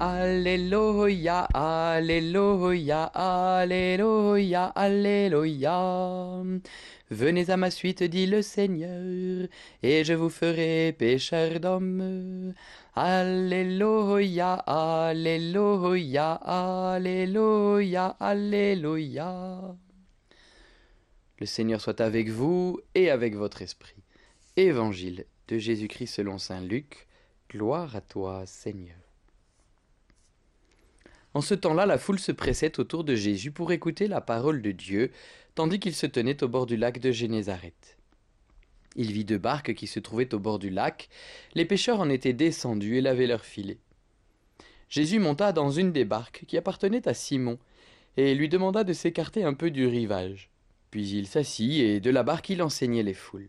Alléluia, Alléluia, Alléluia, Alléluia. Venez à ma suite, dit le Seigneur, et je vous ferai pécheur d'hommes. Alléluia, Alléluia, Alléluia, Alléluia. Le Seigneur soit avec vous et avec votre esprit. Évangile de Jésus-Christ selon Saint Luc. Gloire à toi, Seigneur. En ce temps-là, la foule se pressait autour de Jésus pour écouter la parole de Dieu, tandis qu'il se tenait au bord du lac de Génézareth. Il vit deux barques qui se trouvaient au bord du lac. Les pêcheurs en étaient descendus et lavaient leurs filets. Jésus monta dans une des barques qui appartenait à Simon, et lui demanda de s'écarter un peu du rivage. Puis il s'assit, et de la barque il enseignait les foules.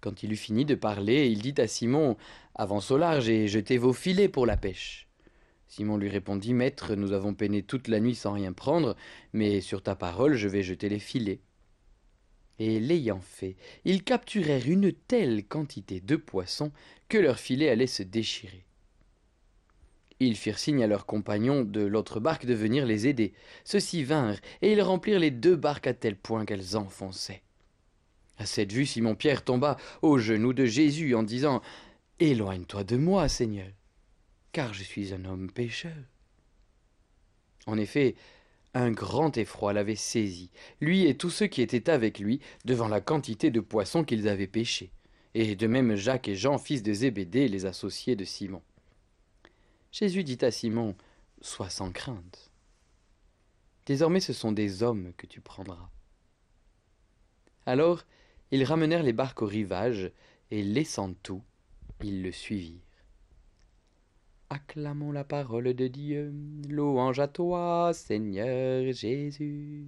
Quand il eut fini de parler, il dit à Simon Avance au large et jetez vos filets pour la pêche. Simon lui répondit Maître, nous avons peiné toute la nuit sans rien prendre, mais sur ta parole je vais jeter les filets. Et l'ayant fait, ils capturèrent une telle quantité de poissons que leurs filets allaient se déchirer. Ils firent signe à leurs compagnons de l'autre barque de venir les aider. Ceux-ci vinrent, et ils remplirent les deux barques à tel point qu'elles enfonçaient. À cette vue, Simon-Pierre tomba aux genoux de Jésus en disant Éloigne-toi de moi, Seigneur, car je suis un homme pécheur. En effet, un grand effroi l'avait saisi, lui et tous ceux qui étaient avec lui, devant la quantité de poissons qu'ils avaient pêchés, et de même Jacques et Jean, fils de Zébédée, les associés de Simon. Jésus dit à Simon Sois sans crainte. Désormais ce sont des hommes que tu prendras. Alors ils ramenèrent les barques au rivage, et laissant tout, ils le suivirent. Acclamons la parole de Dieu, louange à toi, Seigneur Jésus.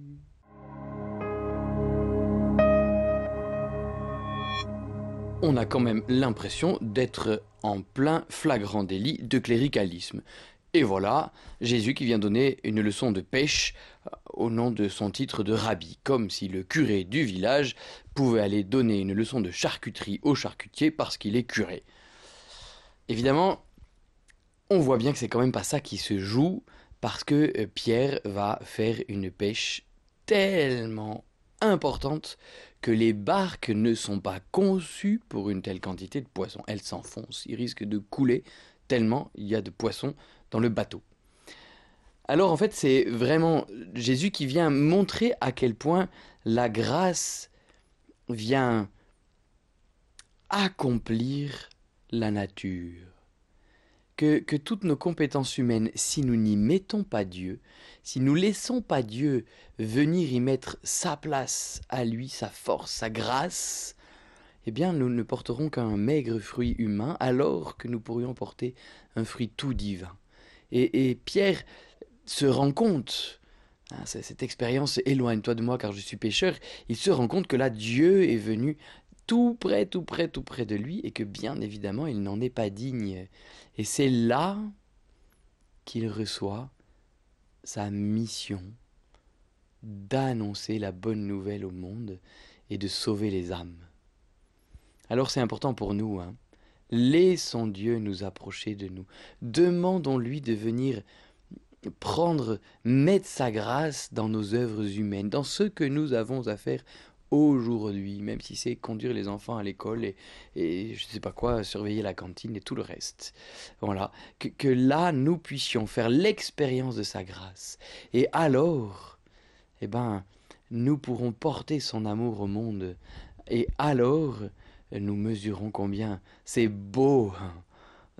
On a quand même l'impression d'être en plein flagrant délit de cléricalisme. Et voilà, Jésus qui vient donner une leçon de pêche euh, au nom de son titre de rabbi, comme si le curé du village pouvait aller donner une leçon de charcuterie au charcutier parce qu'il est curé. Évidemment, on voit bien que c'est quand même pas ça qui se joue, parce que euh, Pierre va faire une pêche tellement importante que les barques ne sont pas conçues pour une telle quantité de poissons. Elles s'enfoncent, ils risquent de couler tellement il y a de poissons dans le bateau. Alors en fait, c'est vraiment Jésus qui vient montrer à quel point la grâce vient accomplir la nature. Que, toutes nos compétences humaines, si nous n'y mettons pas Dieu, si nous laissons pas Dieu venir y mettre sa place à lui, sa force, sa grâce, eh bien nous ne porterons qu'un maigre fruit humain alors que nous pourrions porter un fruit tout divin. Et, Pierre se rend compte, hein, cette expérience éloigne-toi de moi car je suis pécheur, il se rend compte que là Dieu est venu tout près, tout près, tout près de lui et que bien évidemment il n'en est pas digne. Et c'est là qu'il reçoit sa mission d'annoncer la bonne nouvelle au monde et de sauver les âmes. Alors c'est important pour nous. Hein. Laissons Dieu nous approcher de nous. Demandons-lui de venir prendre, mettre sa grâce dans nos œuvres humaines, dans ce que nous avons à faire aujourd'hui, même si c'est conduire les enfants à l'école et, et je ne sais pas quoi, surveiller la cantine et tout le reste. Voilà, que, là nous puissions faire l'expérience de sa grâce. Et alors, eh ben, nous pourrons porter son amour au monde. Et alors, nous mesurons combien c'est beau hein,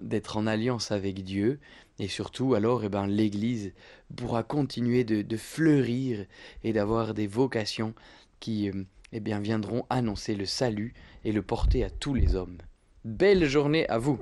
d'être en alliance avec Dieu, et surtout alors eh ben, l'Église pourra continuer de, fleurir et d'avoir des vocations qui euh, eh bien, viendront annoncer le salut et le porter à tous les hommes. Belle journée à vous